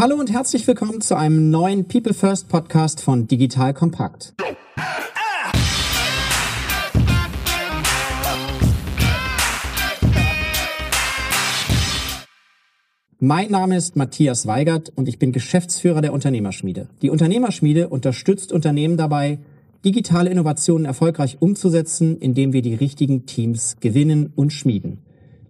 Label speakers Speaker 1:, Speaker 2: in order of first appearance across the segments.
Speaker 1: Hallo und herzlich willkommen zu einem neuen People First Podcast von Digital Kompakt. Mein Name ist Matthias Weigert und ich bin Geschäftsführer der Unternehmerschmiede. Die Unternehmerschmiede unterstützt Unternehmen dabei, digitale Innovationen erfolgreich umzusetzen, indem wir die richtigen Teams gewinnen und schmieden.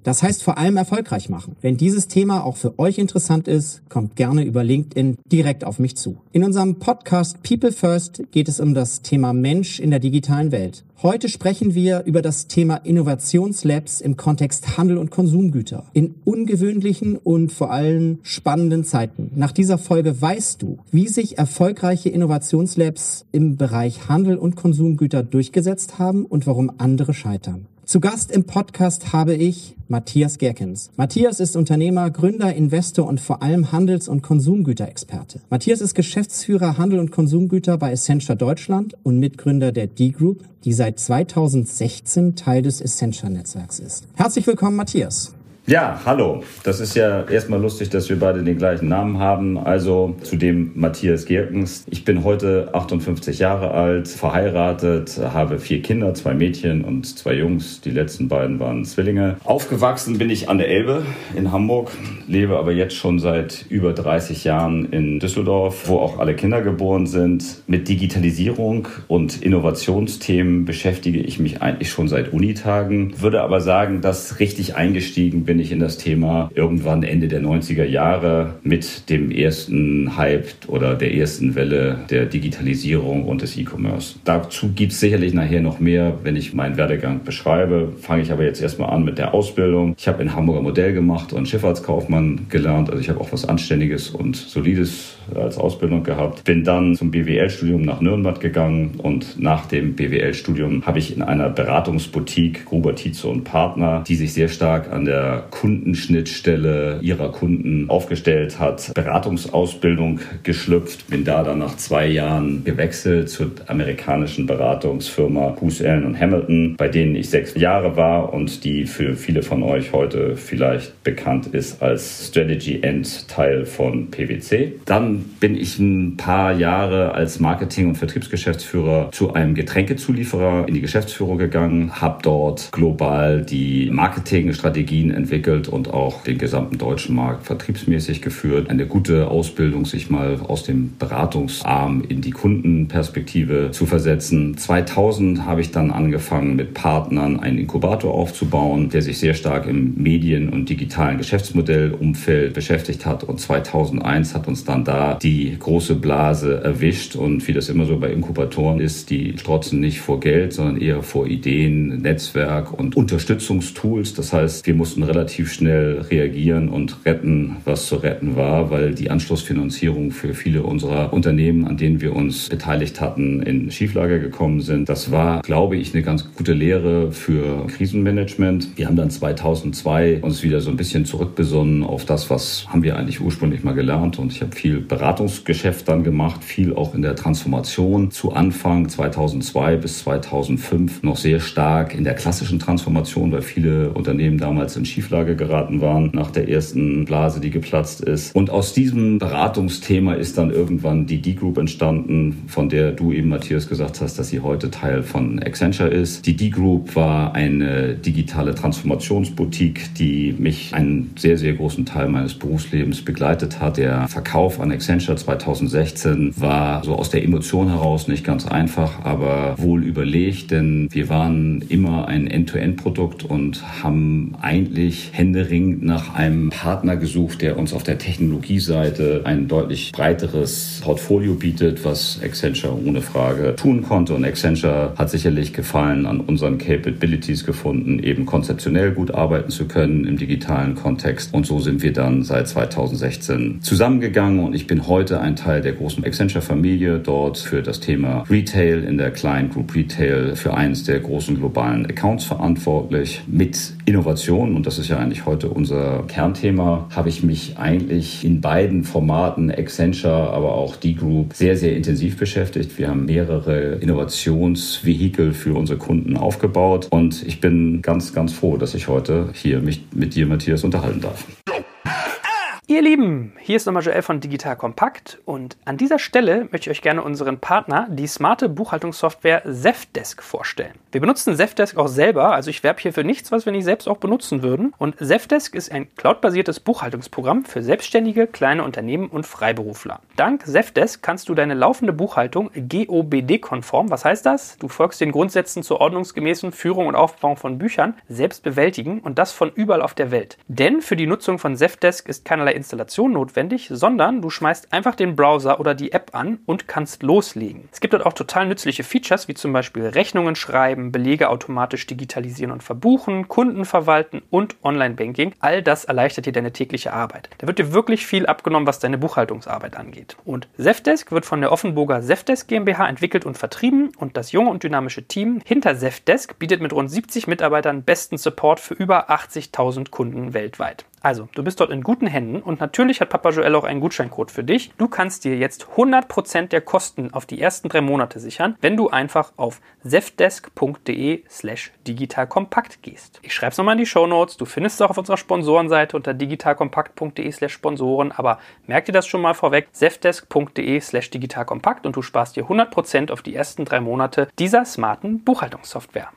Speaker 1: Das heißt vor allem erfolgreich machen. Wenn dieses Thema auch für euch interessant ist, kommt gerne über LinkedIn direkt auf mich zu. In unserem Podcast People First geht es um das Thema Mensch in der digitalen Welt. Heute sprechen wir über das Thema Innovationslabs im Kontext Handel und Konsumgüter. In ungewöhnlichen und vor allem spannenden Zeiten. Nach dieser Folge weißt du, wie sich erfolgreiche Innovationslabs im Bereich Handel und Konsumgüter durchgesetzt haben und warum andere scheitern. Zu Gast im Podcast habe ich Matthias Gerkens. Matthias ist Unternehmer, Gründer, Investor und vor allem Handels- und Konsumgüterexperte. Matthias ist Geschäftsführer Handel und Konsumgüter bei Essentia Deutschland und Mitgründer der D-Group, die seit 2016 Teil des Essentia-Netzwerks ist. Herzlich willkommen, Matthias.
Speaker 2: Ja, hallo. Das ist ja erstmal lustig, dass wir beide den gleichen Namen haben. Also zu dem Matthias Gerkens. Ich bin heute 58 Jahre alt, verheiratet, habe vier Kinder, zwei Mädchen und zwei Jungs. Die letzten beiden waren Zwillinge. Aufgewachsen bin ich an der Elbe in Hamburg, lebe aber jetzt schon seit über 30 Jahren in Düsseldorf, wo auch alle Kinder geboren sind. Mit Digitalisierung und Innovationsthemen beschäftige ich mich eigentlich schon seit Unitagen. Würde aber sagen, dass richtig eingestiegen bin ich in das Thema irgendwann Ende der 90er Jahre mit dem ersten Hype oder der ersten Welle der Digitalisierung und des E-Commerce. Dazu gibt es sicherlich nachher noch mehr, wenn ich meinen Werdegang beschreibe. Fange ich aber jetzt erstmal an mit der Ausbildung. Ich habe in Hamburger Modell gemacht und Schifffahrtskaufmann gelernt. Also ich habe auch was Anständiges und Solides als Ausbildung gehabt. Bin dann zum BWL-Studium nach Nürnberg gegangen und nach dem BWL-Studium habe ich in einer Beratungsboutique Gruber Tietze und Partner, die sich sehr stark an der Kundenschnittstelle ihrer Kunden aufgestellt hat, Beratungsausbildung geschlüpft, bin da dann nach zwei Jahren gewechselt zur amerikanischen Beratungsfirma Booz Allen und Hamilton, bei denen ich sechs Jahre war und die für viele von euch heute vielleicht bekannt ist als Strategy End Teil von PwC. Dann bin ich ein paar Jahre als Marketing- und Vertriebsgeschäftsführer zu einem Getränkezulieferer in die Geschäftsführung gegangen, habe dort global die Marketingstrategien entwickelt und auch den gesamten deutschen Markt vertriebsmäßig geführt. Eine gute Ausbildung, sich mal aus dem Beratungsarm in die Kundenperspektive zu versetzen. 2000 habe ich dann angefangen, mit Partnern einen Inkubator aufzubauen, der sich sehr stark im Medien- und digitalen Geschäftsmodellumfeld beschäftigt hat. Und 2001 hat uns dann da die große Blase erwischt. Und wie das immer so bei Inkubatoren ist, die strotzen nicht vor Geld, sondern eher vor Ideen, Netzwerk und Unterstützungstools. Das heißt, wir mussten relativ relativ schnell reagieren und retten, was zu retten war, weil die Anschlussfinanzierung für viele unserer Unternehmen, an denen wir uns beteiligt hatten, in Schieflage gekommen sind. Das war, glaube ich, eine ganz gute Lehre für Krisenmanagement. Wir haben dann 2002 uns wieder so ein bisschen zurückbesonnen auf das, was haben wir eigentlich ursprünglich mal gelernt. Und ich habe viel Beratungsgeschäft dann gemacht, viel auch in der Transformation. Zu Anfang 2002 bis 2005 noch sehr stark in der klassischen Transformation, weil viele Unternehmen damals in Schieflage geraten waren nach der ersten Blase, die geplatzt ist. Und aus diesem Beratungsthema ist dann irgendwann die D-Group entstanden, von der du eben, Matthias, gesagt hast, dass sie heute Teil von Accenture ist. Die D-Group war eine digitale Transformationsboutique, die mich einen sehr, sehr großen Teil meines Berufslebens begleitet hat. Der Verkauf an Accenture 2016 war so aus der Emotion heraus nicht ganz einfach, aber wohl überlegt, denn wir waren immer ein End-to-End-Produkt und haben eigentlich händeringend nach einem Partner gesucht, der uns auf der Technologieseite ein deutlich breiteres Portfolio bietet, was Accenture ohne Frage tun konnte. Und Accenture hat sicherlich Gefallen an unseren Capabilities gefunden, eben konzeptionell gut arbeiten zu können im digitalen Kontext. Und so sind wir dann seit 2016 zusammengegangen und ich bin heute ein Teil der großen Accenture-Familie, dort für das Thema Retail in der Client Group Retail für eines der großen globalen Accounts verantwortlich mit Innovation und das ist ja eigentlich heute unser Kernthema, habe ich mich eigentlich in beiden Formaten, Accenture, aber auch D-Group, sehr, sehr intensiv beschäftigt. Wir haben mehrere Innovationsvehikel für unsere Kunden aufgebaut und ich bin ganz, ganz froh, dass ich heute hier mich mit dir, Matthias, unterhalten darf.
Speaker 3: Ihr Lieben, hier ist nochmal Joel von Digital Kompakt und an dieser Stelle möchte ich euch gerne unseren Partner, die smarte Buchhaltungssoftware Zefdesk vorstellen. Wir benutzen Zefdesk auch selber, also ich werbe hier für nichts, was wir nicht selbst auch benutzen würden. Und Zefdesk ist ein cloudbasiertes Buchhaltungsprogramm für selbstständige, kleine Unternehmen und Freiberufler. Dank Zefdesk kannst du deine laufende Buchhaltung GOBD-konform, was heißt das? Du folgst den Grundsätzen zur ordnungsgemäßen Führung und Aufbau von Büchern, selbst bewältigen und das von überall auf der Welt. Denn für die Nutzung von Zefdesk ist keinerlei Installation notwendig, sondern du schmeißt einfach den Browser oder die App an und kannst loslegen. Es gibt dort auch total nützliche Features, wie zum Beispiel Rechnungen schreiben, Belege automatisch digitalisieren und verbuchen, Kunden verwalten und Online-Banking. All das erleichtert dir deine tägliche Arbeit. Da wird dir wirklich viel abgenommen, was deine Buchhaltungsarbeit angeht. Und Zefdesk wird von der Offenburger Zefdesk GmbH entwickelt und vertrieben und das junge und dynamische Team hinter Zefdesk bietet mit rund 70 Mitarbeitern besten Support für über 80.000 Kunden weltweit. Also, du bist dort in guten Händen und natürlich hat Papa Joel auch einen Gutscheincode für dich. Du kannst dir jetzt 100% der Kosten auf die ersten drei Monate sichern, wenn du einfach auf zefdesk.de slash digitalkompakt gehst. Ich schreibe es nochmal in die Show Notes. Du findest es auch auf unserer Sponsorenseite unter digitalkompakt.de slash Sponsoren, aber merk dir das schon mal vorweg, zefdesk.de slash digitalkompakt und du sparst dir 100% auf die ersten drei Monate dieser smarten Buchhaltungssoftware.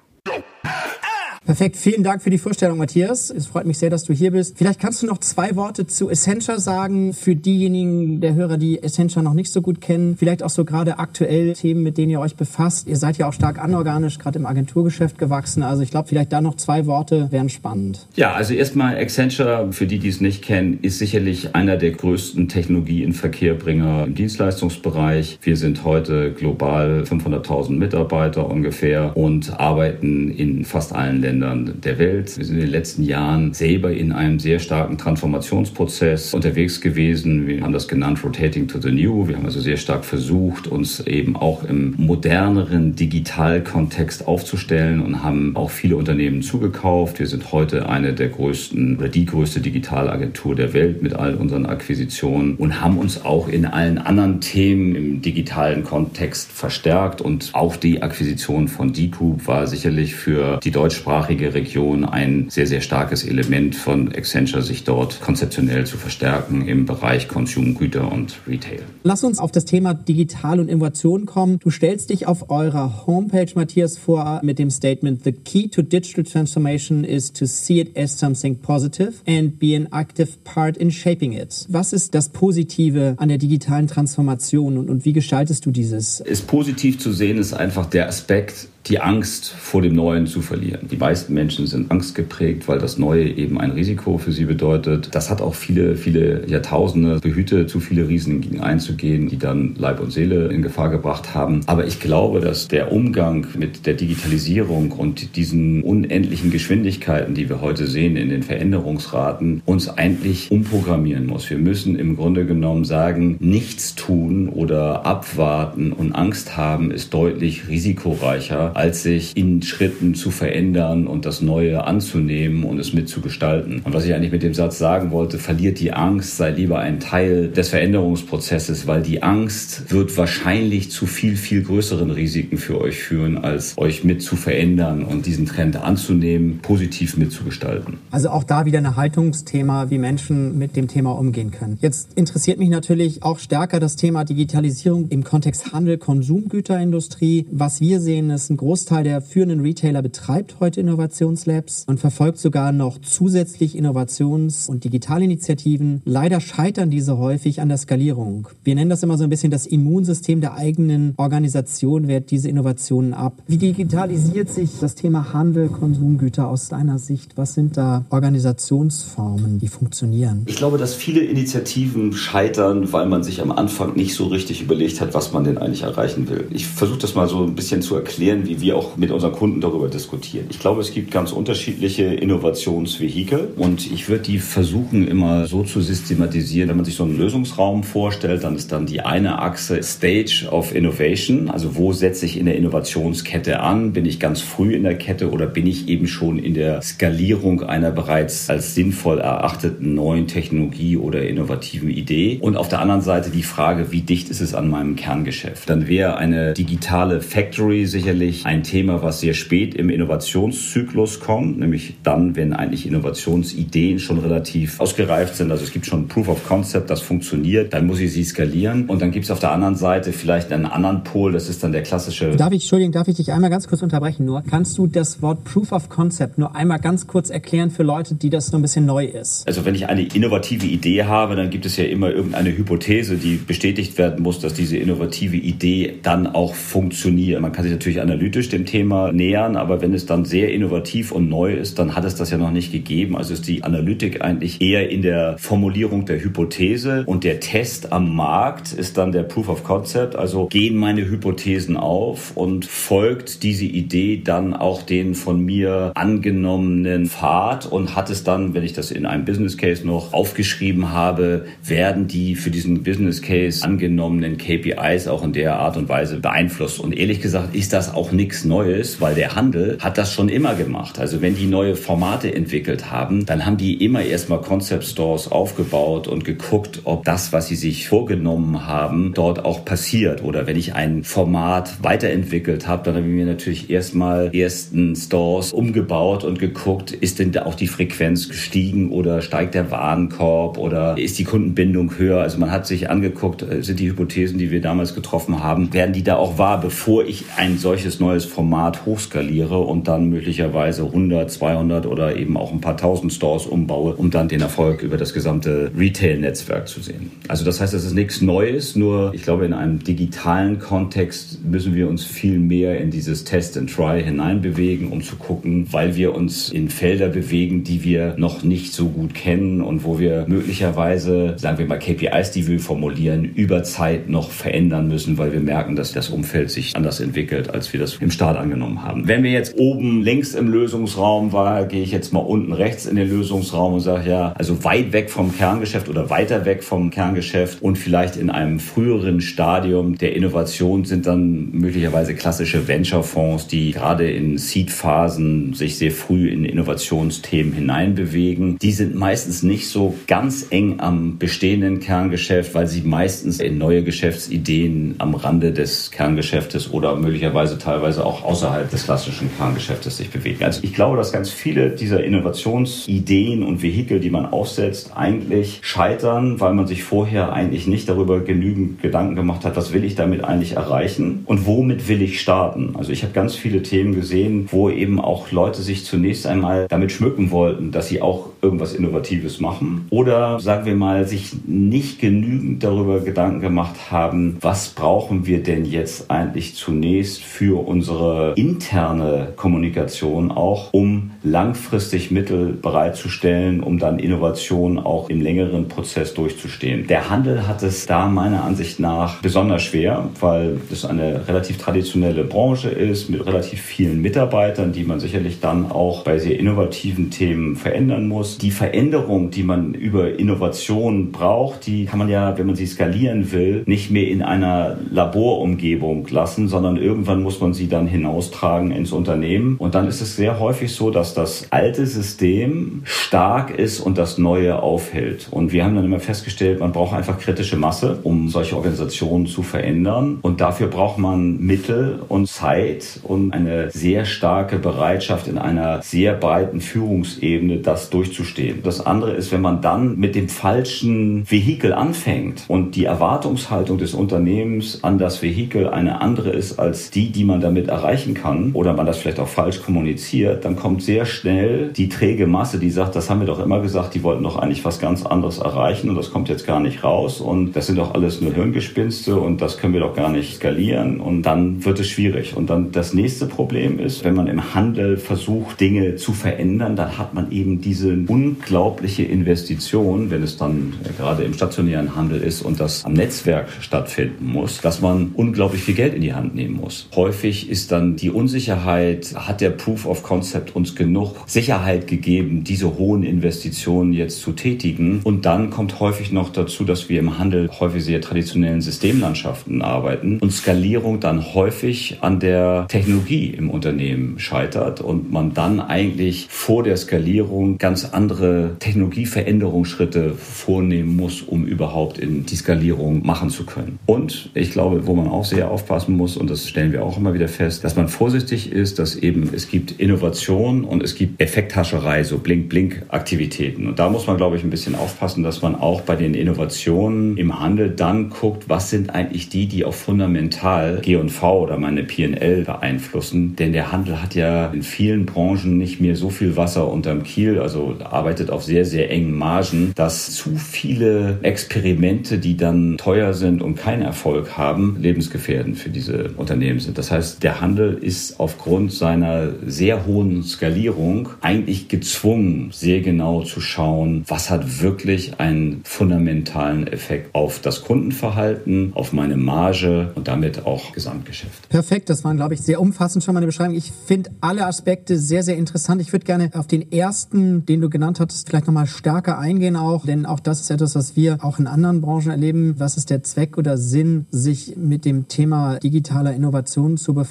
Speaker 1: Perfekt, vielen Dank für die Vorstellung, Matthias. Es freut mich sehr, dass du hier bist. Vielleicht kannst du noch zwei Worte zu Essentia sagen für diejenigen der Hörer, die Essentia noch nicht so gut kennen. Vielleicht auch so gerade aktuell Themen, mit denen ihr euch befasst. Ihr seid ja auch stark anorganisch, gerade im Agenturgeschäft gewachsen. Also ich glaube, vielleicht da noch zwei Worte wären spannend.
Speaker 2: Ja, also erstmal Accenture, für die, die es nicht kennen, ist sicherlich einer der größten Technologie-in-Verkehrbringer im Dienstleistungsbereich. Wir sind heute global 500.000 Mitarbeiter ungefähr und arbeiten in fast allen Ländern Ländern der Welt. Wir sind in den letzten Jahren selber in einem sehr starken Transformationsprozess unterwegs gewesen. Wir haben das genannt Rotating to the New. Wir haben also sehr stark versucht, uns eben auch im moderneren Digitalkontext aufzustellen und haben auch viele Unternehmen zugekauft. Wir sind heute eine der größten oder die größte Digitalagentur der Welt mit all unseren Akquisitionen und haben uns auch in allen anderen Themen im digitalen Kontext verstärkt und auch die Akquisition von D-Group war sicherlich für die deutschsprachige deutschsprachige Region ein sehr, sehr starkes Element von Accenture, sich dort konzeptionell zu verstärken im Bereich Konsumgüter und Retail.
Speaker 1: Lass uns auf das Thema Digital und Innovation kommen. Du stellst dich auf eurer Homepage, Matthias, vor mit dem Statement, The key to digital transformation is to see it as something positive and be an active part in shaping it. Was ist das Positive an der digitalen Transformation und, und wie gestaltest du dieses?
Speaker 2: Ist positiv zu sehen ist einfach der Aspekt, die Angst vor dem Neuen zu verlieren. Die meisten Menschen sind angstgeprägt, weil das Neue eben ein Risiko für sie bedeutet. Das hat auch viele, viele Jahrtausende behütet, zu viele Risiken einzugehen, die dann Leib und Seele in Gefahr gebracht haben. Aber ich glaube, dass der Umgang mit der Digitalisierung und diesen unendlichen Geschwindigkeiten, die wir heute sehen in den Veränderungsraten, uns eigentlich umprogrammieren muss. Wir müssen im Grunde genommen sagen, nichts tun oder abwarten und Angst haben ist deutlich risikoreicher als sich in Schritten zu verändern und das Neue anzunehmen und es mitzugestalten. Und was ich eigentlich mit dem Satz sagen wollte, verliert die Angst, sei lieber ein Teil des Veränderungsprozesses, weil die Angst wird wahrscheinlich zu viel, viel größeren Risiken für euch führen, als euch mit zu verändern und diesen Trend anzunehmen, positiv mitzugestalten.
Speaker 1: Also auch da wieder ein Haltungsthema, wie Menschen mit dem Thema umgehen können. Jetzt interessiert mich natürlich auch stärker das Thema Digitalisierung im Kontext Handel, Konsumgüterindustrie. Was wir sehen, ist ein Großteil der führenden Retailer betreibt heute Innovationslabs und verfolgt sogar noch zusätzlich Innovations- und Digitalinitiativen. Leider scheitern diese häufig an der Skalierung. Wir nennen das immer so ein bisschen das Immunsystem der eigenen Organisation wehrt diese Innovationen ab. Wie digitalisiert sich das Thema Handel, Konsumgüter aus deiner Sicht? Was sind da Organisationsformen, die funktionieren?
Speaker 2: Ich glaube, dass viele Initiativen scheitern, weil man sich am Anfang nicht so richtig überlegt hat, was man denn eigentlich erreichen will. Ich versuche das mal so ein bisschen zu erklären, wie wir auch mit unseren Kunden darüber diskutieren. Ich glaube, es gibt ganz unterschiedliche Innovationsvehikel und ich würde die versuchen immer so zu systematisieren. Wenn man sich so einen Lösungsraum vorstellt, dann ist dann die eine Achse Stage of Innovation, also wo setze ich in der Innovationskette an? Bin ich ganz früh in der Kette oder bin ich eben schon in der Skalierung einer bereits als sinnvoll erachteten neuen Technologie oder innovativen Idee? Und auf der anderen Seite die Frage, wie dicht ist es an meinem Kerngeschäft? Dann wäre eine digitale Factory sicherlich ein Thema, was sehr spät im Innovations Lebenszyklus kommt, nämlich dann, wenn eigentlich Innovationsideen schon relativ ausgereift sind. Also es gibt schon Proof of Concept, das funktioniert, dann muss ich sie skalieren. Und dann gibt es auf der anderen Seite vielleicht einen anderen Pol, das ist dann der klassische.
Speaker 1: Darf ich, Entschuldigung, darf ich dich einmal ganz kurz unterbrechen nur? Kannst du das Wort Proof of Concept nur einmal ganz kurz erklären für Leute, die das noch ein bisschen neu ist?
Speaker 2: Also wenn ich eine innovative Idee habe, dann gibt es ja immer irgendeine Hypothese, die bestätigt werden muss, dass diese innovative Idee dann auch funktioniert. Man kann sich natürlich analytisch dem Thema nähern, aber wenn es dann sehr innovativ und neu ist, dann hat es das ja noch nicht gegeben. Also ist die Analytik eigentlich eher in der Formulierung der Hypothese und der Test am Markt ist dann der Proof of Concept. Also gehen meine Hypothesen auf und folgt diese Idee dann auch den von mir angenommenen Pfad und hat es dann, wenn ich das in einem Business Case noch aufgeschrieben habe, werden die für diesen Business Case angenommenen KPIs auch in der Art und Weise beeinflusst. Und ehrlich gesagt ist das auch nichts Neues, weil der Handel hat das schon immer gemacht. Also wenn die neue Formate entwickelt haben, dann haben die immer erstmal Concept Stores aufgebaut und geguckt, ob das, was sie sich vorgenommen haben, dort auch passiert. Oder wenn ich ein Format weiterentwickelt habe, dann habe ich mir natürlich erstmal ersten Stores umgebaut und geguckt, ist denn auch die Frequenz gestiegen oder steigt der Warenkorb oder ist die Kundenbindung höher? Also man hat sich angeguckt, äh, sind die Hypothesen, die wir damals getroffen haben, werden die da auch wahr, bevor ich ein solches neues Format hochskaliere und dann möglicherweise 100, 200 oder eben auch ein paar tausend Stores umbaue, um dann den Erfolg über das gesamte Retail-Netzwerk zu sehen. Also das heißt, das ist nichts Neues, nur ich glaube, in einem digitalen Kontext müssen wir uns viel mehr in dieses Test and Try hineinbewegen, um zu gucken, weil wir uns in Felder bewegen, die wir noch nicht so gut kennen und wo wir möglicherweise, sagen wir mal, KPIs, die wir formulieren, über Zeit noch verändern müssen, weil wir merken, dass das Umfeld sich anders entwickelt, als wir das im Start angenommen haben. Wenn wir jetzt oben links im Lösungsraum war, gehe ich jetzt mal unten rechts in den Lösungsraum und sage ja, also weit weg vom Kerngeschäft oder weiter weg vom Kerngeschäft und vielleicht in einem früheren Stadium der Innovation sind dann möglicherweise klassische Venture-Fonds, die gerade in Seed-Phasen sich sehr früh in Innovationsthemen hineinbewegen. Die sind meistens nicht so ganz eng am bestehenden Kerngeschäft, weil sie meistens in neue Geschäftsideen am Rande des Kerngeschäftes oder möglicherweise teilweise auch außerhalb des klassischen Kerngeschäftes sich bewegen. Also ich glaube, dass ganz viele dieser Innovationsideen und Vehikel, die man aufsetzt, eigentlich scheitern, weil man sich vorher eigentlich nicht darüber genügend Gedanken gemacht hat, was will ich damit eigentlich erreichen und womit will ich starten. Also ich habe ganz viele Themen gesehen, wo eben auch Leute sich zunächst einmal damit schmücken wollten, dass sie auch irgendwas Innovatives machen oder sagen wir mal, sich nicht genügend darüber Gedanken gemacht haben, was brauchen wir denn jetzt eigentlich zunächst für unsere interne Kommunikation auch, um langfristig Mittel bereitzustellen, um dann Innovation auch im längeren Prozess durchzustehen. Der Handel hat es da meiner Ansicht nach besonders schwer, weil es eine relativ traditionelle Branche ist mit relativ vielen Mitarbeitern, die man sicherlich dann auch bei sehr innovativen Themen verändern muss. Die Veränderung, die man über Innovation braucht, die kann man ja, wenn man sie skalieren will, nicht mehr in einer Laborumgebung lassen, sondern irgendwann muss man sie dann hinaustragen ins Unternehmen. Und dann ist es sehr häufig so, dass das alte System stark ist und das neue aufhält. Und wir haben dann immer festgestellt, man braucht einfach kritische Masse, um solche Organisationen zu verändern. Und dafür braucht man Mittel und Zeit und eine sehr starke Bereitschaft in einer sehr breiten Führungsebene, das durchzustehen. Das andere ist, wenn man dann mit dem falschen Vehikel anfängt und die Erwartungshaltung des Unternehmens an das Vehikel eine andere ist als die, die man damit erreichen kann, oder man das vielleicht auch falsch kommuniziert, dann kommt sehr schnell die träge Masse, die sagt, das haben wir doch immer gesagt, die wollten doch eigentlich was ganz anderes erreichen und das kommt jetzt gar nicht raus und das sind doch alles nur Hirngespinste und das können wir doch gar nicht skalieren und dann wird es schwierig. Und dann das nächste Problem ist, wenn man im Handel versucht, Dinge zu verändern, dann hat man eben diese unglaubliche Investition, wenn es dann gerade im stationären Handel ist und das am Netzwerk stattfinden muss, dass man unglaublich viel Geld in die Hand nehmen muss. Häufig ist dann die Unsicherheit, hat der Proof of Concept uns genug Sicherheit gegeben, diese hohen Investitionen jetzt zu tätigen. Und dann kommt häufig noch dazu, dass wir im Handel häufig sehr traditionellen Systemlandschaften arbeiten und Skalierung dann häufig an der Technologie im Unternehmen scheitert und man dann eigentlich vor der Skalierung ganz andere Technologieveränderungsschritte vornehmen muss, um überhaupt in die Skalierung machen zu können. Und ich glaube, wo man auch sehr aufpassen muss, und das stellen wir auch immer wieder fest, dass man vorsichtig ist, dass eben es gibt Innovation und es gibt Effekthascherei, so Blink-Blink-Aktivitäten. Und da muss man, glaube ich, ein bisschen aufpassen, dass man auch bei den Innovationen im Handel dann guckt, was sind eigentlich die, die auch fundamental G&V oder meine P&L beeinflussen. Denn der Handel hat ja in vielen Branchen nicht mehr so viel Wasser unterm Kiel, also arbeitet auf sehr, sehr engen Margen, dass zu viele Experimente, die dann teuer sind und keinen Erfolg haben, lebensgefährdend für diese Unternehmen sind. Das heißt, der Handel ist aufgrund seiner sehr hohen Skalierung eigentlich gezwungen, sehr genau zu schauen, was hat wirklich einen fundamentalen Effekt auf das Kundenverhalten, auf meine Marge und damit auch Gesamtgeschäft.
Speaker 1: Perfekt, das waren, glaube ich, sehr umfassend schon mal eine Beschreibung. Ich finde alle Aspekte sehr, sehr interessant. Ich würde gerne auf den ersten, den du genannt hattest, vielleicht nochmal stärker eingehen auch, denn auch das ist etwas, was wir auch in anderen Branchen erleben. Was ist der Zweck oder Sinn, sich mit dem Thema digitaler Innovation zu befassen?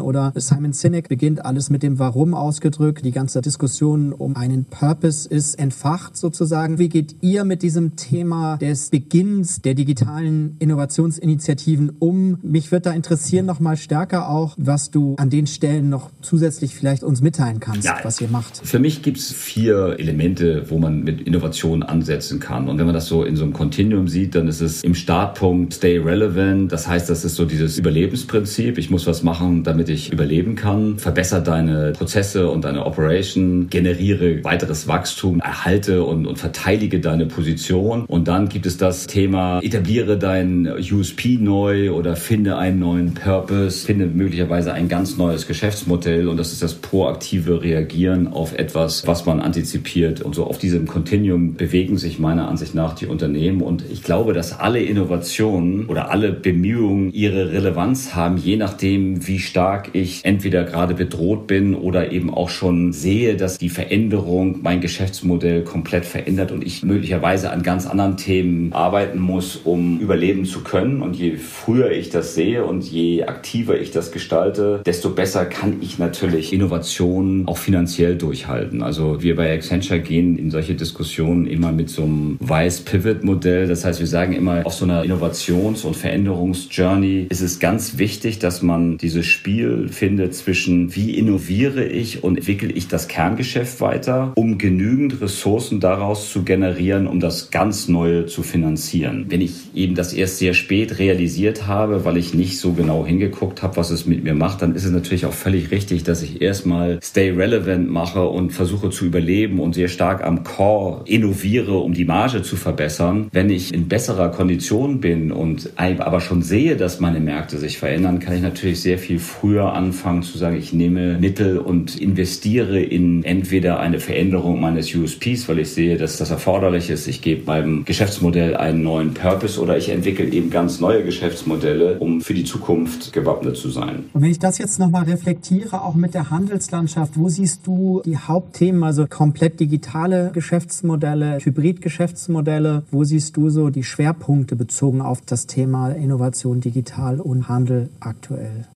Speaker 1: Oder Simon Sinek beginnt alles mit dem Warum ausgedrückt. Die ganze Diskussion um einen Purpose ist entfacht sozusagen. Wie geht ihr mit diesem Thema des Beginns der digitalen Innovationsinitiativen um? Mich würde da interessieren noch mal stärker auch, was du an den Stellen noch zusätzlich vielleicht uns mitteilen kannst, ja, was ihr macht.
Speaker 2: Für mich gibt es vier Elemente, wo man mit Innovation ansetzen kann. Und wenn man das so in so einem Continuum sieht, dann ist es im Startpunkt Stay Relevant. Das heißt, das ist so dieses Überlebensprinzip. Ich muss was machen, damit ich überleben kann. Verbessere deine Prozesse und deine Operation, generiere weiteres Wachstum, erhalte und, und verteidige deine Position. Und dann gibt es das Thema, etabliere dein USP neu oder finde einen neuen Purpose, finde möglicherweise ein ganz neues Geschäftsmodell. Und das ist das proaktive Reagieren auf etwas, was man antizipiert. Und so auf diesem Continuum bewegen sich meiner Ansicht nach die Unternehmen. Und ich glaube, dass alle Innovationen oder alle Bemühungen ihre Relevanz haben, je nachdem, wie stark ich entweder gerade bedroht bin oder eben auch schon sehe, dass die Veränderung mein Geschäftsmodell komplett verändert und ich möglicherweise an ganz anderen Themen arbeiten muss, um überleben zu können. Und je früher ich das sehe und je aktiver ich das gestalte, desto besser kann ich natürlich Innovationen auch finanziell durchhalten. Also wir bei Accenture gehen in solche Diskussionen immer mit so einem Weiß Pivot Modell. Das heißt, wir sagen immer, auf so einer Innovations- und Veränderungsjourney ist es ganz wichtig, dass man dieses Spiel findet zwischen wie innoviere ich und entwickle ich das Kerngeschäft weiter, um genügend Ressourcen daraus zu generieren, um das ganz Neue zu finanzieren. Wenn ich eben das erst sehr spät realisiert habe, weil ich nicht so genau hingeguckt habe, was es mit mir macht, dann ist es natürlich auch völlig richtig, dass ich erstmal Stay Relevant mache und versuche zu überleben und sehr stark am Core innoviere, um die Marge zu verbessern. Wenn ich in besserer Kondition bin und aber schon sehe, dass meine Märkte sich verändern, kann ich natürlich sehr viel früher anfangen zu sagen, ich nehme Mittel und investiere in entweder eine Veränderung meines USPs, weil ich sehe, dass das erforderlich ist. Ich gebe meinem Geschäftsmodell einen neuen Purpose oder ich entwickle eben ganz neue Geschäftsmodelle, um für die Zukunft gewappnet zu sein.
Speaker 1: Und wenn ich das jetzt nochmal reflektiere, auch mit der Handelslandschaft, wo siehst du die Hauptthemen, also komplett digitale Geschäftsmodelle, Hybridgeschäftsmodelle, wo siehst du so die Schwerpunkte bezogen auf das Thema Innovation, Digital und Handel aktuell?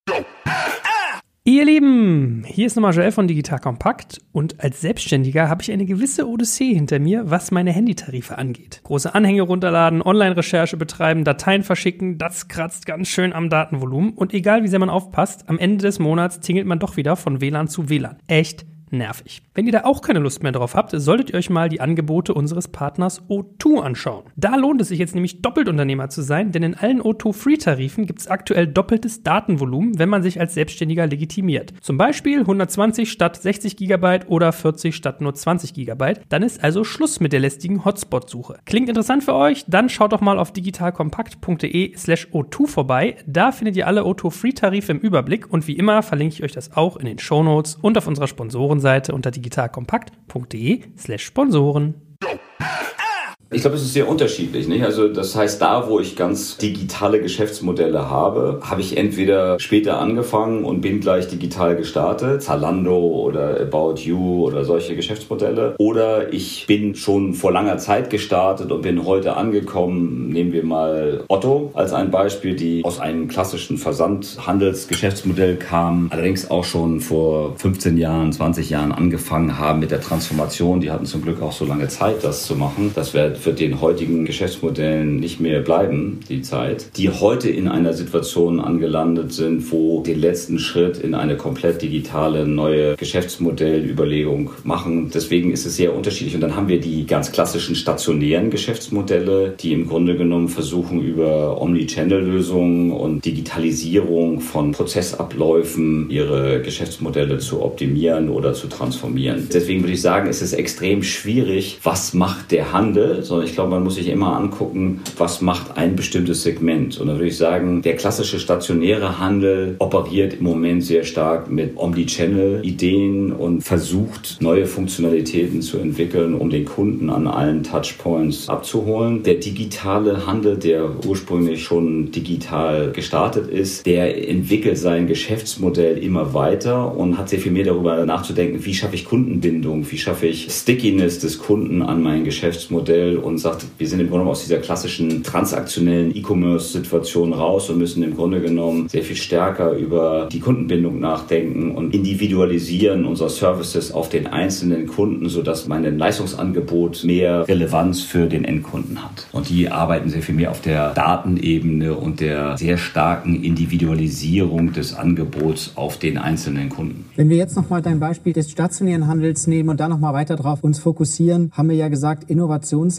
Speaker 3: Ihr Lieben, hier ist nochmal Joel von Digital Kompakt und als Selbstständiger habe ich eine gewisse Odyssee hinter mir, was meine Handytarife angeht. Große Anhänge runterladen, Online-Recherche betreiben, Dateien verschicken, das kratzt ganz schön am Datenvolumen und egal wie sehr man aufpasst, am Ende des Monats tingelt man doch wieder von WLAN zu WLAN. Echt nervig. Wenn ihr da auch keine Lust mehr drauf habt, solltet ihr euch mal die Angebote unseres Partners O2 anschauen. Da lohnt es sich jetzt nämlich doppelt Unternehmer zu sein, denn in allen O2 Free-Tarifen gibt es aktuell doppeltes Datenvolumen, wenn man sich als Selbstständiger legitimiert. Zum Beispiel 120 statt 60 GB oder 40 statt nur 20 GB. Dann ist also Schluss mit der lästigen Hotspot-Suche. Klingt interessant für euch? Dann schaut doch mal auf digitalkompakt.de slash O2 vorbei. Da findet ihr alle O2 Free-Tarife im Überblick und wie immer verlinke ich euch das auch in den Show Notes und auf unserer Sponsoren Sponsorenseite unter digitalkompakt.de slash Sponsoren.
Speaker 2: Ich glaube, es ist sehr unterschiedlich. Nicht? Also das heißt, da, wo ich ganz digitale Geschäftsmodelle habe, habe ich entweder später angefangen und bin gleich digital gestartet, Zalando oder About You oder solche Geschäftsmodelle, oder ich bin schon vor langer Zeit gestartet und bin heute angekommen. Nehmen wir mal Otto als ein Beispiel, die aus einem klassischen Versandhandelsgeschäftsmodell kam, allerdings auch schon vor 15 Jahren, 20 Jahren angefangen haben mit der Transformation. Die hatten zum Glück auch so lange Zeit, das zu machen. Das wäre wird den heutigen Geschäftsmodellen nicht mehr bleiben, die Zeit, die heute in einer Situation angelandet sind, wo den letzten Schritt in eine komplett digitale neue Geschäftsmodellüberlegung machen. Deswegen ist es sehr unterschiedlich. Und dann haben wir die ganz klassischen stationären Geschäftsmodelle, die im Grunde genommen versuchen, über Omnichannel-Lösungen und Digitalisierung von Prozessabläufen ihre Geschäftsmodelle zu optimieren oder zu transformieren. Deswegen würde ich sagen, es ist extrem schwierig, was macht der Handel, sondern ich glaube, man muss sich immer angucken, was macht ein bestimmtes Segment. Und da würde ich sagen, der klassische stationäre Handel operiert im Moment sehr stark mit Omnichannel-Ideen und versucht, neue Funktionalitäten zu entwickeln, um den Kunden an allen Touchpoints abzuholen. Der digitale Handel, der ursprünglich schon digital gestartet ist, der entwickelt sein Geschäftsmodell immer weiter und hat sehr viel mehr darüber nachzudenken, wie schaffe ich Kundenbindung, wie schaffe ich Stickiness des Kunden an mein Geschäftsmodell und sagt, wir sind im Grunde aus dieser klassischen transaktionellen E-Commerce-Situation raus und müssen im Grunde genommen sehr viel stärker über die Kundenbindung nachdenken und individualisieren unser Services auf den einzelnen Kunden, sodass mein Leistungsangebot mehr Relevanz für den Endkunden hat. Und die arbeiten sehr viel mehr auf der Datenebene und der sehr starken Individualisierung des Angebots auf den einzelnen Kunden.
Speaker 1: Wenn wir jetzt nochmal dein Beispiel des stationären Handels nehmen und dann nochmal weiter drauf uns fokussieren, haben wir ja gesagt,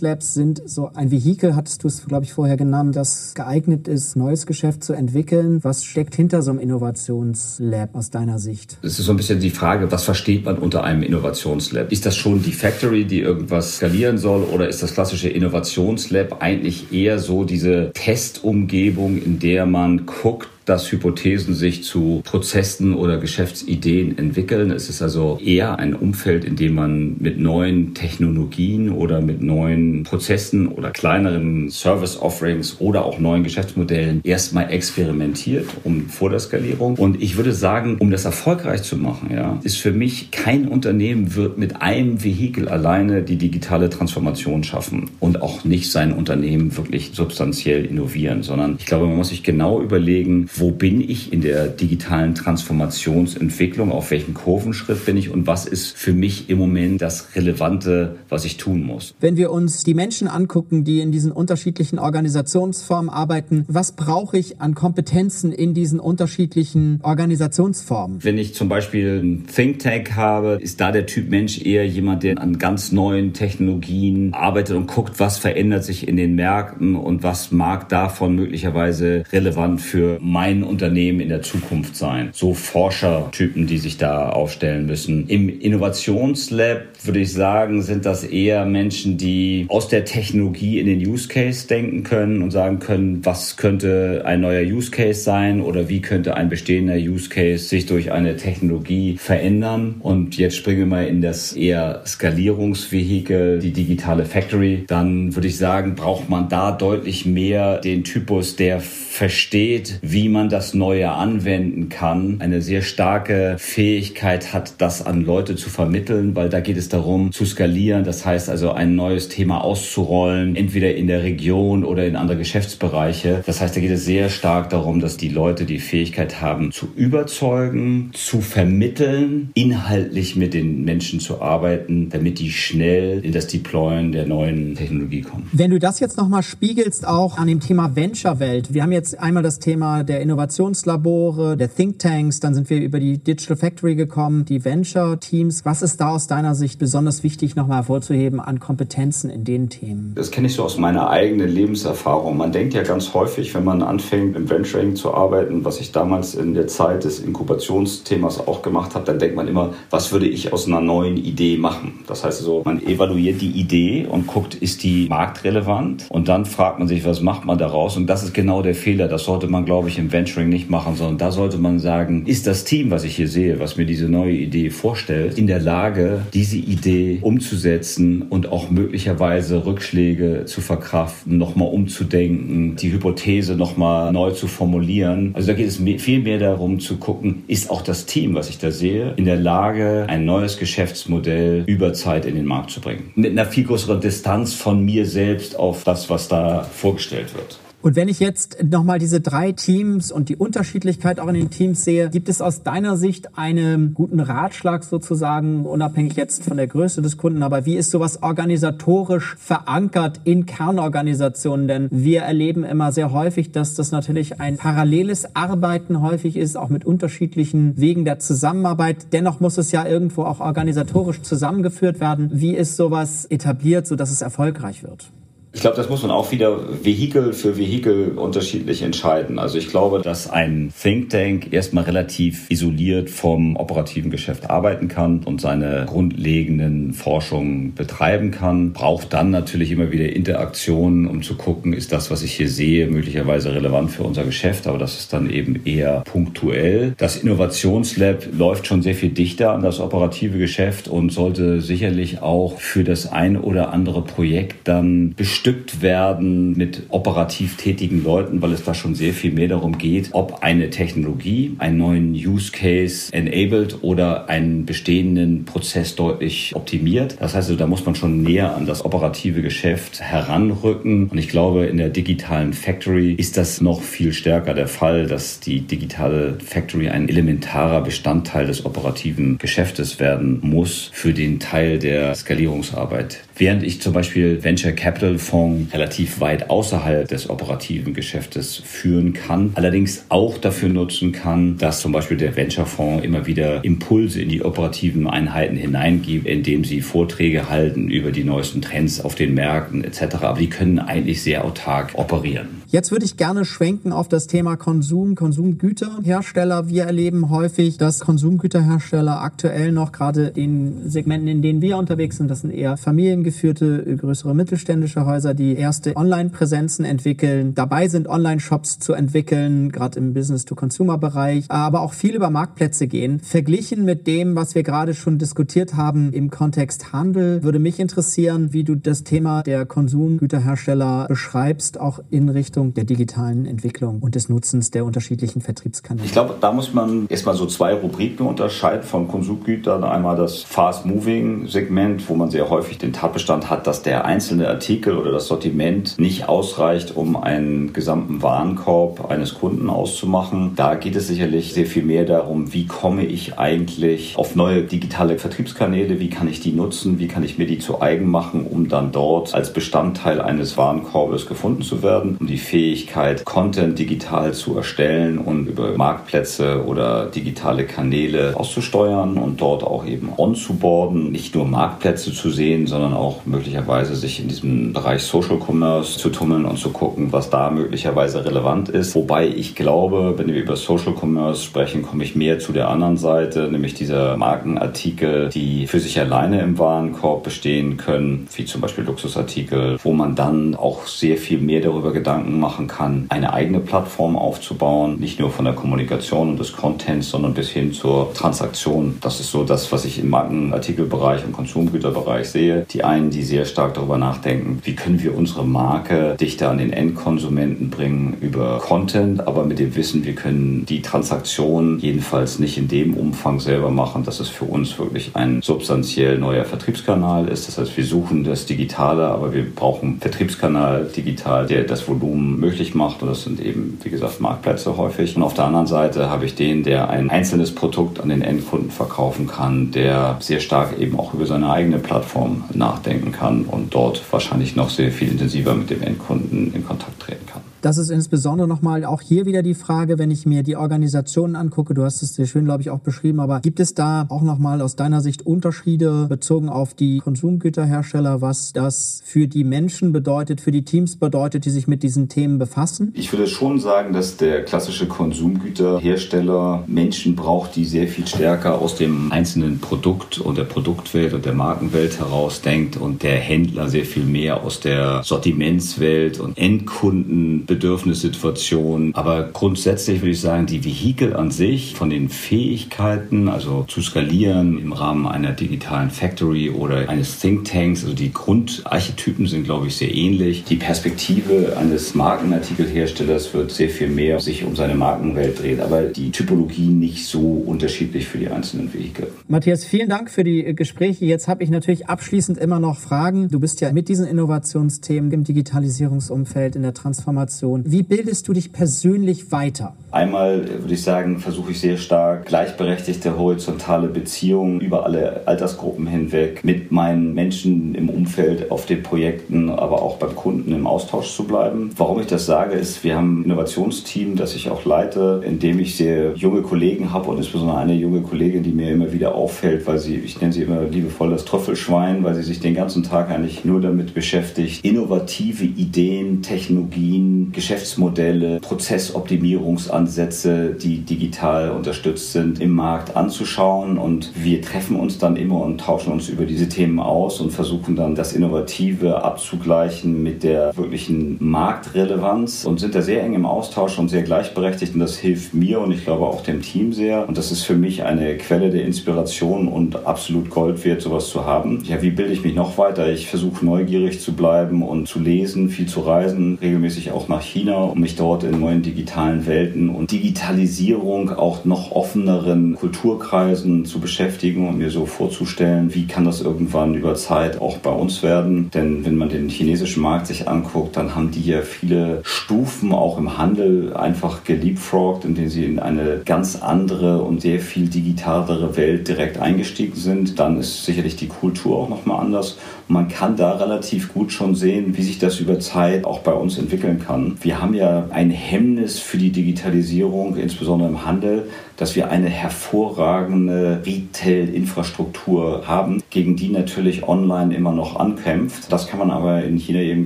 Speaker 1: Innovationslabs sind so ein Vehikel, hattest du es, glaube ich, vorher genannt, das geeignet ist, neues Geschäft zu entwickeln. Was steckt hinter so einem Innovationslab aus deiner Sicht?
Speaker 2: Es ist so ein bisschen die Frage, was versteht man unter einem Innovationslab? Ist das schon die Factory, die irgendwas skalieren soll oder ist das klassische Innovationslab eigentlich eher so diese Testumgebung, in der man guckt, dass Hypothesen sich zu Prozessen oder Geschäftsideen entwickeln. Es ist also eher ein Umfeld, in dem man mit neuen Technologien oder mit neuen Prozessen oder kleineren Service-Offerings oder auch neuen Geschäftsmodellen erstmal experimentiert um vor der Skalierung. Und ich würde sagen, um das erfolgreich zu machen, ja, ist für mich kein Unternehmen wird mit einem Vehikel alleine die digitale Transformation schaffen und auch nicht sein Unternehmen wirklich substanziell innovieren, sondern ich glaube, man muss sich genau überlegen, wo bin ich in der digitalen Transformationsentwicklung, auf welchem Kurvenschritt bin ich und was ist für mich im Moment das Relevante, was ich tun muss.
Speaker 1: Wenn wir uns die Menschen angucken, die in diesen unterschiedlichen Organisationsformen arbeiten, was brauche ich an Kompetenzen in diesen unterschiedlichen Organisationsformen?
Speaker 2: Wenn ich zum Beispiel ein Think Tank habe, ist da der Typ Mensch eher jemand, der an ganz neuen Technologien arbeitet und guckt, was verändert sich in den Märkten und was mag davon möglicherweise relevant für mein mein Unternehmen in der Zukunft sein. So Forschertypen, die sich da aufstellen müssen. Im Innovationslab würde ich sagen, sind das eher Menschen, die aus der Technologie in den Use Case denken können und sagen können, was könnte ein neuer Use Case sein oder wie könnte ein bestehender Use Case sich durch eine Technologie verändern. Und jetzt springen wir mal in das eher Skalierungsvehikel, die digitale Factory. Dann würde ich sagen, braucht man da deutlich mehr den Typus, der versteht, wie man das Neue anwenden kann, eine sehr starke Fähigkeit hat, das an Leute zu vermitteln, weil da geht es darum, zu skalieren. Das heißt also, ein neues Thema auszurollen, entweder in der Region oder in andere Geschäftsbereiche. Das heißt, da geht es sehr stark darum, dass die Leute die Fähigkeit haben, zu überzeugen, zu vermitteln, inhaltlich mit den Menschen zu arbeiten, damit die schnell in das Deployen der neuen Technologie kommen.
Speaker 1: Wenn du das jetzt nochmal spiegelst, auch an dem Thema Venture-Welt. Wir haben jetzt einmal das Thema der Innovationslabore, der Thinktanks, dann sind wir über die Digital Factory gekommen, die Venture-Teams. Was ist da aus deiner Sicht besonders wichtig nochmal hervorzuheben an Kompetenzen in den Themen?
Speaker 2: Das kenne ich so aus meiner eigenen Lebenserfahrung. Man denkt ja ganz häufig, wenn man anfängt im Venturing zu arbeiten, was ich damals in der Zeit des Inkubationsthemas auch gemacht habe, dann denkt man immer, was würde ich aus einer neuen Idee machen? Das heißt also, man evaluiert die Idee und guckt, ist die marktrelevant? Und dann fragt man sich, was macht man daraus? Und das ist genau der Fehler. Das sollte man, glaube ich, im Venturing nicht machen, sondern da sollte man sagen, ist das Team, was ich hier sehe, was mir diese neue Idee vorstellt, in der Lage, diese Idee umzusetzen und auch möglicherweise Rückschläge zu verkraften, nochmal umzudenken, die Hypothese nochmal neu zu formulieren. Also da geht es viel mehr darum zu gucken, ist auch das Team, was ich da sehe, in der Lage, ein neues Geschäftsmodell über Zeit in den Markt zu bringen. Mit einer viel größeren Distanz von mir selbst auf das, was da vorgestellt wird.
Speaker 1: Und wenn ich jetzt nochmal diese drei Teams und die Unterschiedlichkeit auch in den Teams sehe, gibt es aus deiner Sicht einen guten Ratschlag sozusagen, unabhängig jetzt von der Größe des Kunden, aber wie ist sowas organisatorisch verankert in Kernorganisationen? Denn wir erleben immer sehr häufig, dass das natürlich ein paralleles Arbeiten häufig ist, auch mit unterschiedlichen Wegen der Zusammenarbeit. Dennoch muss es ja irgendwo auch organisatorisch zusammengeführt werden. Wie ist sowas etabliert, sodass es erfolgreich wird?
Speaker 2: Ich glaube, das muss man auch wieder Vehikel für Vehikel unterschiedlich entscheiden. Also ich glaube, dass ein Think Tank erstmal relativ isoliert vom operativen Geschäft arbeiten kann und seine grundlegenden Forschungen betreiben kann, braucht dann natürlich immer wieder Interaktionen, um zu gucken, ist das, was ich hier sehe, möglicherweise relevant für unser Geschäft, aber das ist dann eben eher punktuell. Das Innovationslab läuft schon sehr viel dichter an das operative Geschäft und sollte sicherlich auch für das ein oder andere Projekt dann bestimmt bestückt werden mit operativ tätigen Leuten, weil es da schon sehr viel mehr darum geht, ob eine Technologie einen neuen Use Case enabled oder einen bestehenden Prozess deutlich optimiert. Das heißt, also, da muss man schon näher an das operative Geschäft heranrücken. Und ich glaube, in der digitalen Factory ist das noch viel stärker der Fall, dass die digitale Factory ein elementarer Bestandteil des operativen Geschäftes werden muss für den Teil der Skalierungsarbeit. Während ich zum Beispiel Venture Capital Fonds relativ weit außerhalb des operativen Geschäftes führen kann, allerdings auch dafür nutzen kann, dass zum Beispiel der Venture Fonds immer wieder Impulse in die operativen Einheiten hineingibt, indem sie Vorträge halten über die neuesten Trends auf den Märkten etc. Aber die können eigentlich sehr autark operieren.
Speaker 1: Jetzt würde ich gerne schwenken auf das Thema Konsum, Konsumgüterhersteller. Wir erleben häufig, dass Konsumgüterhersteller aktuell noch gerade in Segmenten, in denen wir unterwegs sind, das sind eher familiengeführte, größere mittelständische Häuser, die erste Online-Präsenzen entwickeln, dabei sind Online-Shops zu entwickeln, gerade im Business-to-Consumer-Bereich, aber auch viel über Marktplätze gehen. Verglichen mit dem, was wir gerade schon diskutiert haben im Kontext Handel, würde mich interessieren, wie du das Thema der Konsumgüterhersteller beschreibst, auch in Richtung Entwicklung, der digitalen Entwicklung und des Nutzens der unterschiedlichen Vertriebskanäle?
Speaker 2: Ich glaube, da muss man erstmal so zwei Rubriken unterscheiden von Konsumgütern. Einmal das Fast-Moving-Segment, wo man sehr häufig den Tatbestand hat, dass der einzelne Artikel oder das Sortiment nicht ausreicht, um einen gesamten Warenkorb eines Kunden auszumachen. Da geht es sicherlich sehr viel mehr darum, wie komme ich eigentlich auf neue digitale Vertriebskanäle, wie kann ich die nutzen, wie kann ich mir die zu eigen machen, um dann dort als Bestandteil eines Warenkorbes gefunden zu werden, um die Fähigkeit, Content digital zu erstellen und über Marktplätze oder digitale Kanäle auszusteuern und dort auch eben onzuboarden, nicht nur Marktplätze zu sehen, sondern auch möglicherweise sich in diesem Bereich Social Commerce zu tummeln und zu gucken, was da möglicherweise relevant ist. Wobei ich glaube, wenn wir über Social Commerce sprechen, komme ich mehr zu der anderen Seite, nämlich dieser Markenartikel, die für sich alleine im Warenkorb bestehen können, wie zum Beispiel Luxusartikel, wo man dann auch sehr viel mehr darüber Gedanken machen kann, eine eigene Plattform aufzubauen, nicht nur von der Kommunikation und des Contents, sondern bis hin zur Transaktion. Das ist so das, was ich im Markenartikelbereich und Konsumgüterbereich sehe. Die einen, die sehr stark darüber nachdenken, wie können wir unsere Marke dichter an den Endkonsumenten bringen über Content, aber mit dem Wissen, wir können die Transaktion jedenfalls nicht in dem Umfang selber machen, dass es für uns wirklich ein substanziell neuer Vertriebskanal ist. Das heißt, wir suchen das Digitale, aber wir brauchen Vertriebskanal digital, der das Volumen möglich macht. Und das sind eben, wie gesagt, Marktplätze häufig. Und auf der anderen Seite habe ich den, der ein einzelnes Produkt an den Endkunden verkaufen kann, der sehr stark eben auch über seine eigene Plattform nachdenken kann und dort wahrscheinlich noch sehr viel intensiver mit dem Endkunden in Kontakt treten kann.
Speaker 1: Das ist insbesondere nochmal auch hier wieder die Frage, wenn ich mir die Organisationen angucke, du hast es sehr schön, glaube ich, auch beschrieben, aber gibt es da auch nochmal aus deiner Sicht Unterschiede bezogen auf die Konsumgüterhersteller, was das für die Menschen bedeutet, für die Teams bedeutet, die sich mit diesen Themen befassen?
Speaker 2: Ich würde schon sagen, dass der klassische Konsumgüterhersteller Menschen braucht, die sehr viel stärker aus dem einzelnen Produkt und der Produktwelt und der Markenwelt heraus denkt und der Händler sehr viel mehr aus der Sortimentswelt und Endkunden Bedürfnissituation. Aber grundsätzlich würde ich sagen, die Vehikel an sich von den Fähigkeiten, also zu skalieren im Rahmen einer digitalen Factory oder eines Thinktanks, also die Grundarchetypen sind, glaube ich, sehr ähnlich. Die Perspektive eines Markenartikelherstellers wird sehr viel mehr sich um seine Markenwelt drehen, aber die Typologie nicht so unterschiedlich für die einzelnen Vehikel.
Speaker 1: Matthias, vielen Dank für die Gespräche. Jetzt habe ich natürlich abschließend immer noch Fragen. Du bist ja mit diesen Innovationsthemen im Digitalisierungsumfeld, in der Transformation Innovation. Wie bildest du dich persönlich weiter?
Speaker 2: Einmal würde ich sagen, versuche ich sehr stark gleichberechtigte horizontale Beziehungen über alle Altersgruppen hinweg mit meinen Menschen im Umfeld auf den Projekten, aber auch beim Kunden im Austausch zu bleiben. Warum ich das sage, ist, wir haben ein Innovationsteam, das ich auch leite, in dem ich sehr junge Kollegen habe und insbesondere eine junge Kollegin, die mir immer wieder auffällt, weil sie, ich nenne sie immer liebevoll das Trüffelschwein, weil sie sich den ganzen Tag eigentlich nur damit beschäftigt, innovative Ideen, Technologien, Geschäftsmodelle, Prozessoptimierungsansätze Ansätze, die digital unterstützt sind, im Markt anzuschauen. Und wir treffen uns dann immer und tauschen uns über diese Themen aus und versuchen dann das Innovative abzugleichen mit der wirklichen Marktrelevanz und sind da sehr eng im Austausch und sehr gleichberechtigt. Und das hilft mir und ich glaube auch dem Team sehr. Und das ist für mich eine Quelle der Inspiration und absolut Gold wert, sowas zu haben. Ja, wie bilde ich mich noch weiter? Ich versuche neugierig zu bleiben und zu lesen, viel zu reisen, regelmäßig auch nach China, um mich dort in neuen digitalen Welten und Digitalisierung auch noch offeneren Kulturkreisen zu beschäftigen und mir so vorzustellen, wie kann das irgendwann über Zeit auch bei uns werden. Denn wenn man den chinesischen Markt sich anguckt, dann haben die ja viele Stufen auch im Handel einfach geliebfrogt, indem sie in eine ganz andere und sehr viel digitalere Welt direkt eingestiegen sind. Dann ist sicherlich die Kultur auch nochmal anders. Man kann da relativ gut schon sehen, wie sich das über Zeit auch bei uns entwickeln kann. Wir haben ja ein Hemmnis für die Digitalisierung Digitalisierung, insbesondere im Handel, dass wir eine hervorragende Retail-Infrastruktur haben, gegen die natürlich online immer noch ankämpft. Das kann man aber in China eben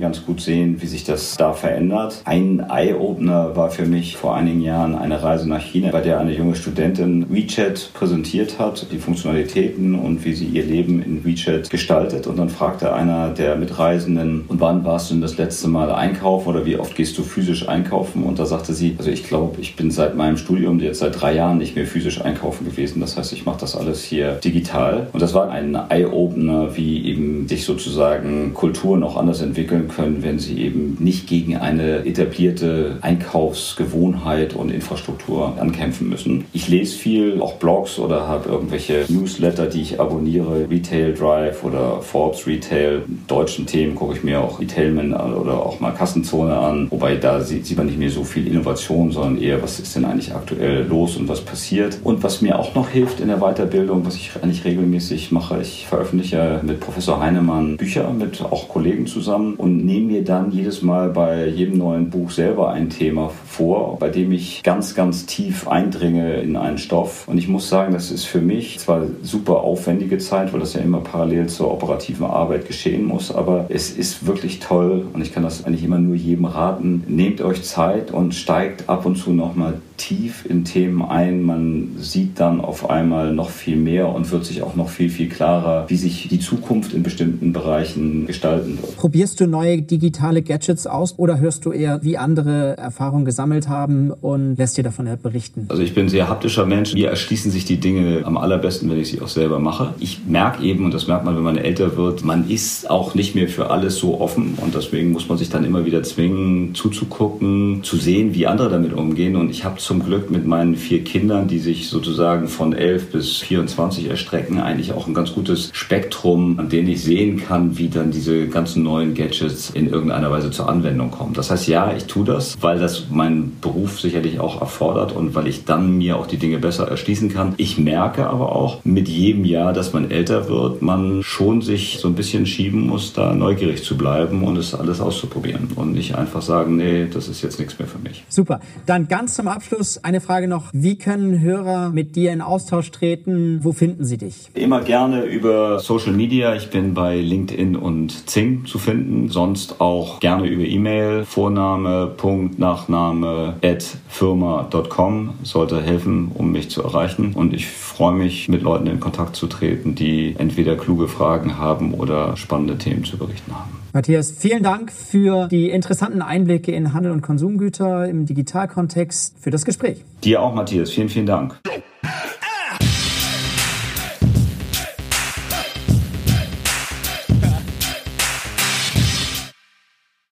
Speaker 2: ganz gut sehen, wie sich das da verändert. Ein Eye-Opener war für mich vor einigen Jahren eine Reise nach China, bei der eine junge Studentin WeChat präsentiert hat, die Funktionalitäten und wie sie ihr Leben in WeChat gestaltet. Und dann fragte einer der Mitreisenden, und wann warst du denn das letzte Mal einkaufen oder wie oft gehst du physisch einkaufen? Und da sagte sie, also ich glaube, ich bin seit meinem Studium jetzt seit drei Jahren nicht mehr physisch einkaufen gewesen. Das heißt, ich mache das alles hier digital. Und das war ein Eye-Opener, wie eben sich sozusagen Kulturen auch anders entwickeln können, wenn sie eben nicht gegen eine etablierte Einkaufsgewohnheit und Infrastruktur ankämpfen müssen. Ich lese viel, auch Blogs oder habe irgendwelche Newsletter, die ich abonniere, Retail Drive oder Forbes Retail. Deutschen Themen gucke ich mir auch Retailman an oder auch mal Kassenzone an. Wobei da sieht man nicht mehr so viel Innovation, sondern eher, was ist denn eigentlich aktuell los und was passiert. Und was mir auch noch hilft in der Weiterbildung, was ich eigentlich regelmäßig mache, ich veröffentliche mit Professor Heinemann Bücher mit auch Kollegen zusammen und nehme mir dann jedes Mal bei jedem neuen Buch selber ein Thema vor, bei dem ich ganz, ganz tief eindringe in einen Stoff. Und ich muss sagen, das ist für mich zwar super aufwendige Zeit, weil das ja immer parallel zur operativen Arbeit geschehen muss, aber es ist wirklich toll und ich kann das eigentlich immer nur jedem raten. Nehmt euch Zeit und steigt ab und zu nochmal tief in Themen ein. Man sieht dann auf einmal noch viel mehr und wird sich auch noch viel, viel klarer, wie sich die Zukunft in bestimmten Bereichen gestalten wird.
Speaker 1: Probierst du neue digitale Gadgets aus oder hörst du eher, wie andere Erfahrungen gesammelt haben und lässt dir davon berichten?
Speaker 2: Also ich bin ein sehr haptischer Mensch. Mir erschließen sich die Dinge am allerbesten, wenn ich sie auch selber mache. Ich merke eben, und das merkt man, wenn man älter wird, man ist auch nicht mehr für alles so offen und deswegen muss man sich dann immer wieder zwingen, zuzugucken, zu sehen, wie andere damit umgehen. Und ich habe zum Glück mit meinen vier Kindern, die sich sozusagen von 11 bis 24 erstrecken, eigentlich auch ein ganz gutes Spektrum, an dem ich sehen kann, wie dann diese ganzen neuen Gadgets in irgendeiner Weise zur Anwendung kommen. Das heißt, ja, ich tue das, weil das mein Beruf sicherlich auch erfordert und weil ich dann mir auch die Dinge besser erschließen kann. Ich merke aber auch mit jedem Jahr, dass man älter wird, man schon sich so ein bisschen schieben muss, da neugierig zu bleiben und es alles auszuprobieren und nicht einfach sagen, nee, das ist jetzt nichts mehr für mich.
Speaker 1: Super. Dann ganz zum Abschluss Abschluss eine Frage noch. Wie können Hörer mit dir in Austausch treten? Wo finden sie dich?
Speaker 2: Immer gerne über Social Media. Ich bin bei LinkedIn und Zing zu finden. Sonst auch gerne über E-Mail. Vorname, Punkt, Nachname, at firma.com sollte helfen, um mich zu erreichen. Und ich freue mich, mit Leuten in Kontakt zu treten, die entweder kluge Fragen haben oder spannende Themen zu berichten haben.
Speaker 1: Matthias, vielen Dank für die interessanten Einblicke in Handel und Konsumgüter im Digitalkontext, für das Gespräch.
Speaker 2: Dir auch, Matthias. Vielen, vielen Dank.